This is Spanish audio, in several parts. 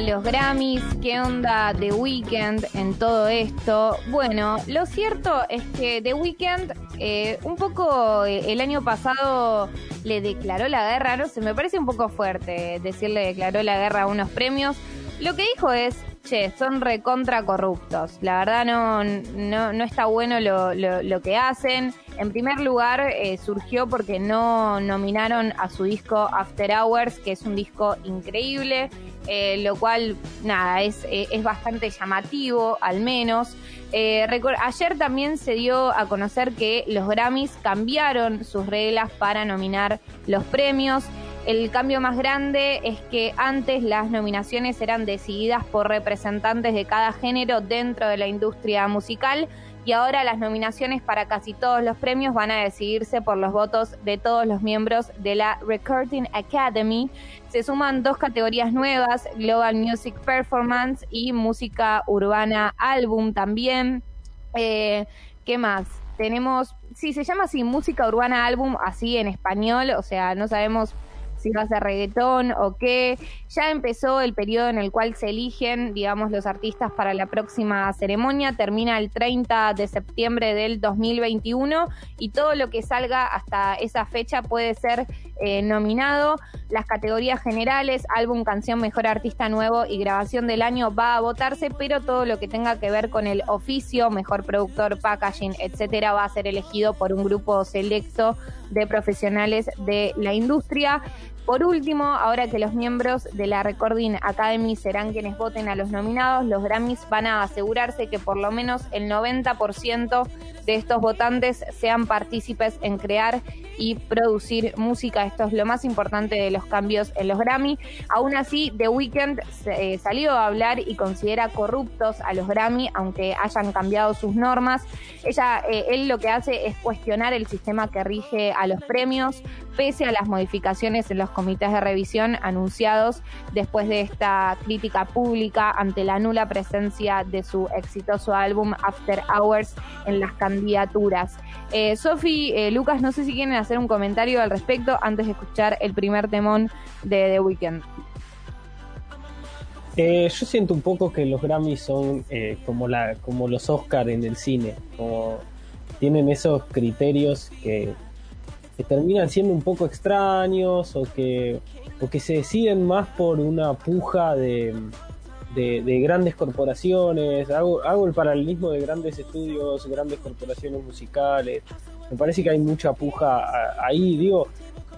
los Grammys? ¿Qué onda The Weeknd en todo esto? Bueno, lo cierto es que The Weeknd eh, un poco eh, el año pasado le declaró la guerra, no sé, me parece un poco fuerte decirle declaró la guerra a unos premios. Lo que dijo es, che, son recontra corruptos. La verdad no, no, no está bueno lo, lo, que hacen. En primer lugar, eh, surgió porque no nominaron a su disco After Hours, que es un disco increíble, eh, lo cual, nada, es, eh, es bastante llamativo, al menos. ayer también se dio a conocer que los Grammys cambiaron sus reglas para nominar los premios. El cambio más grande es que antes las nominaciones eran decididas por representantes de cada género dentro de la industria musical y ahora las nominaciones para casi todos los premios van a decidirse por los votos de todos los miembros de la Recording Academy. Se suman dos categorías nuevas, Global Music Performance y Música Urbana Álbum también. Eh, ¿Qué más? Tenemos, sí, se llama así, Música Urbana Álbum, así en español, o sea, no sabemos si va a ser reggaetón o qué. Ya empezó el periodo en el cual se eligen, digamos, los artistas para la próxima ceremonia. Termina el 30 de septiembre del 2021 y todo lo que salga hasta esa fecha puede ser eh, nominado. Las categorías generales, álbum, canción, mejor artista nuevo y grabación del año va a votarse, pero todo lo que tenga que ver con el oficio, mejor productor, packaging, etcétera, va a ser elegido por un grupo selecto de profesionales de la industria. Por último, ahora que los miembros de la Recording Academy serán quienes voten a los nominados, los Grammys van a asegurarse que por lo menos el 90% de estos votantes sean partícipes en crear y producir música. Esto es lo más importante de los cambios en los Grammy. Aún así, The Weeknd eh, salió a hablar y considera corruptos a los Grammy, aunque hayan cambiado sus normas. Ella, eh, él lo que hace es cuestionar el sistema que rige a los premios, pese a las modificaciones en los comités de revisión anunciados después de esta crítica pública ante la nula presencia de su exitoso álbum After Hours en las candidaturas. Eh, Sofi, eh, Lucas, no sé si quieren hacer un comentario al respecto antes de escuchar el primer temón de The Weeknd. Eh, yo siento un poco que los Grammys son eh, como, la, como los Oscar en el cine, como tienen esos criterios que terminan siendo un poco extraños o que, o que se deciden más por una puja de, de, grandes corporaciones. Hago, hago el paralelismo de grandes estudios, grandes corporaciones musicales. Me parece que hay mucha puja ahí. Digo,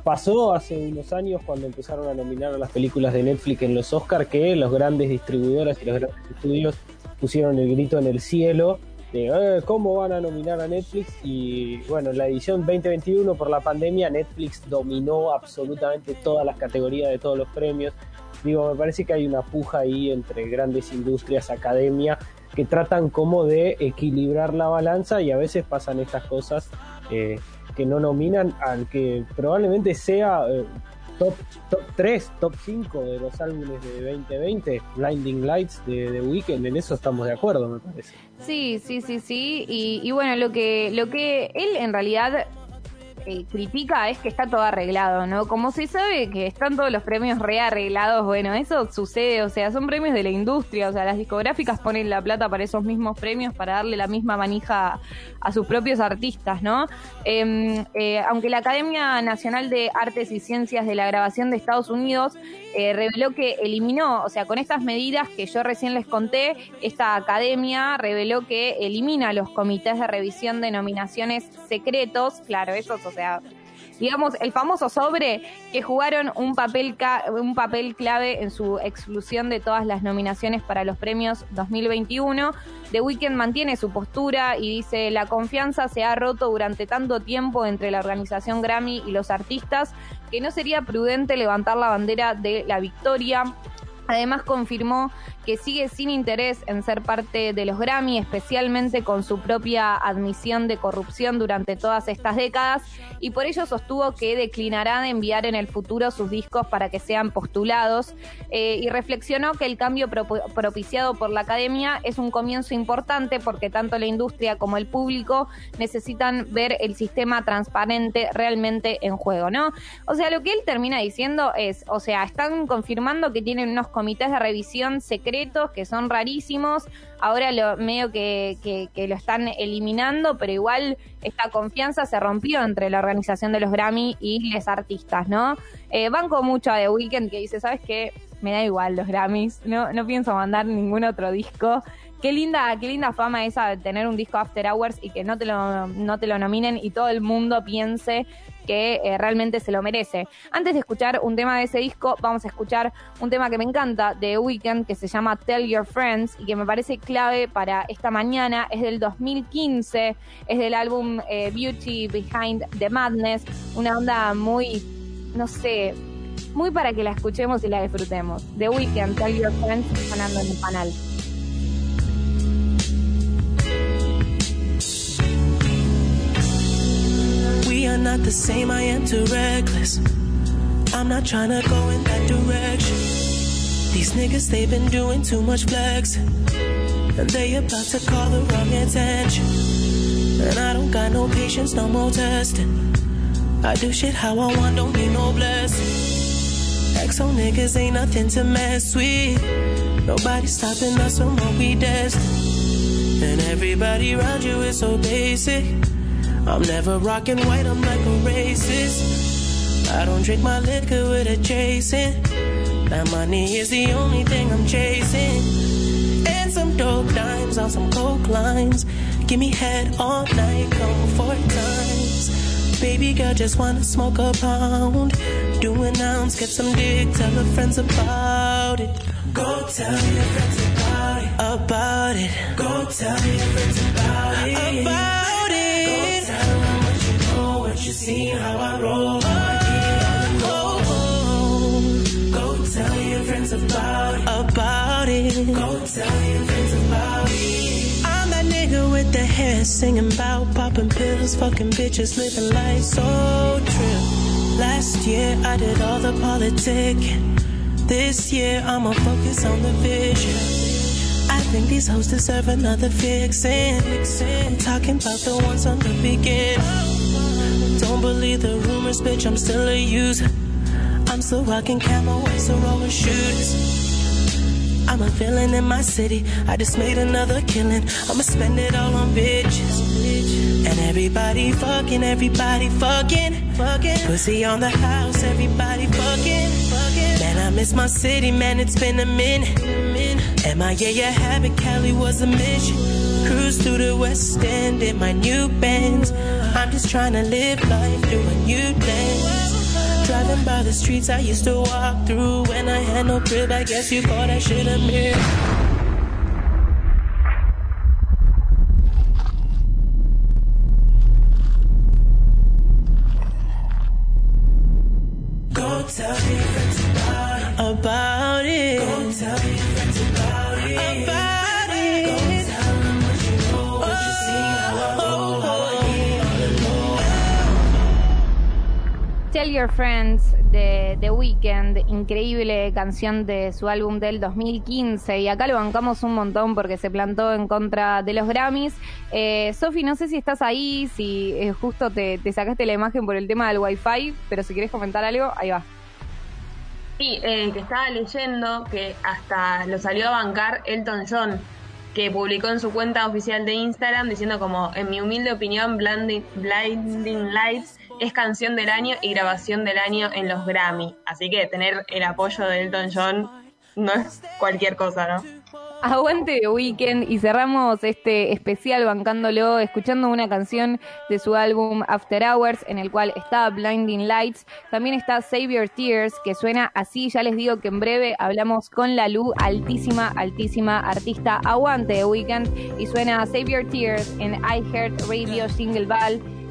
pasó hace unos años cuando empezaron a nominar a las películas de Netflix en los Oscars que los grandes distribuidores y los grandes estudios pusieron el grito en el cielo eh, cómo van a nominar a Netflix y bueno, la edición 2021 por la pandemia Netflix dominó absolutamente todas las categorías de todos los premios. Digo, me parece que hay una puja ahí entre grandes industrias, academia, que tratan como de equilibrar la balanza y a veces pasan estas cosas eh, que no nominan al que probablemente sea eh, top, top 3, top 5 de los álbumes de 2020, Blinding Lights de The Weeknd, en eso estamos de acuerdo, me parece. Sí, sí, sí, sí, y, y bueno, lo que, lo que él en realidad eh, critica es que está todo arreglado, ¿no? Como se sabe que están todos los premios rearreglados, bueno, eso sucede, o sea, son premios de la industria, o sea, las discográficas ponen la plata para esos mismos premios, para darle la misma manija a sus propios artistas, ¿no? Em, eh, aunque la Academia Nacional de Artes y Ciencias de la Grabación de Estados Unidos eh, reveló que eliminó, o sea, con estas medidas que yo recién les conté, esta academia reveló que elimina los comités de revisión de nominaciones secretos, claro, esos, o sea, digamos, el famoso sobre que jugaron un papel, un papel clave en su exclusión de todas las nominaciones para los premios 2021. The Weeknd mantiene su postura y dice, la confianza se ha roto durante tanto tiempo entre la organización Grammy y los artistas que no sería prudente levantar la bandera de la victoria. Además confirmó que sigue sin interés en ser parte de los Grammy, especialmente con su propia admisión de corrupción durante todas estas décadas, y por ello sostuvo que declinará de enviar en el futuro sus discos para que sean postulados, eh, y reflexionó que el cambio propiciado por la academia es un comienzo importante porque tanto la industria como el público necesitan ver el sistema transparente realmente en juego, ¿no? O sea, lo que él termina diciendo es, o sea, están confirmando que tienen unos comités de revisión secretos que son rarísimos, ahora lo medio que, que, lo están eliminando, pero igual esta confianza se rompió entre la organización de los Grammy y los artistas, ¿no? Eh, banco mucho a The Weeknd que dice, ¿sabes qué? Me da igual los Grammys, no, no pienso mandar ningún otro disco. Qué linda, qué linda fama esa de tener un disco After Hours y que no te lo, no te lo nominen y todo el mundo piense que eh, realmente se lo merece. Antes de escuchar un tema de ese disco, vamos a escuchar un tema que me encanta de Weekend que se llama Tell Your Friends y que me parece clave para esta mañana. Es del 2015, es del álbum eh, Beauty Behind the Madness, una onda muy, no sé, muy para que la escuchemos y la disfrutemos. The Weekend, Tell Your Friends, sonando en el canal. Not the same, I am too reckless. I'm not trying to go in that direction. These niggas, they've been doing too much flexing. And they about to call the wrong attention. And I don't got no patience, no more testing. I do shit how I want, don't need no blessing. Exo niggas ain't nothing to mess with. Nobody stopping us from what we destined. And everybody around you is so basic. I'm never rocking white, I'm like a racist. I don't drink my liquor with a chasing. That money is the only thing I'm chasing. And some dope dimes on some coke lines. Give me head all night, come four times. Baby girl, just wanna smoke a pound. Do an ounce, get some dick, tell her friends about it. Go tell your friends about it. About it. Go tell I'm that nigga with the hair singing about popping pills, fucking bitches, living life so true. Last year I did all the politic. This year I'ma focus on the vision. I think these hoes deserve another fixin'. I'm talking about the ones on the beginning. Don't believe the rumors, bitch, I'm still a user. I'm still rocking camo, I'm still rolling shooters. I'm a villain in my city. I just made another killing. I'ma spend it all on bitches. And everybody fucking, everybody fucking, fucking. Pussy on the house, everybody fucking, fucking. Man, I miss my city, man, it's been a minute. Am I, yeah, yeah, habit, Cali was a mission. Cruise through the West End in my new Benz. I'm just trying to live life through a new lens. Driving by the streets I used to walk through when I had no crib. I guess you thought I should admit. Go tell your friends about Tell Your Friends de The Weeknd, increíble canción de su álbum del 2015 y acá lo bancamos un montón porque se plantó en contra de los Grammys. Eh, Sofi, no sé si estás ahí, si eh, justo te, te, sacaste la imagen por el tema del Wi-Fi, pero si quieres comentar algo, ahí va. Sí, eh, que estaba leyendo que hasta lo salió a bancar Elton John, que publicó en su cuenta oficial de Instagram diciendo como, en mi humilde opinión, Blinding, Blinding Lights es canción del año y grabación del año en los Grammy. Así que tener el apoyo de Elton John no es cualquier cosa, ¿no? Aguante de Weekend y cerramos este especial bancándolo, escuchando una canción de su álbum After Hours, en el cual está Blinding Lights. También está Save Your Tears, que suena así. Ya les digo que en breve hablamos con la Lu, altísima, altísima artista. Aguante de Weekend y suena Save Your Tears en iHeart Radio Single Ball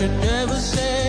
should never say.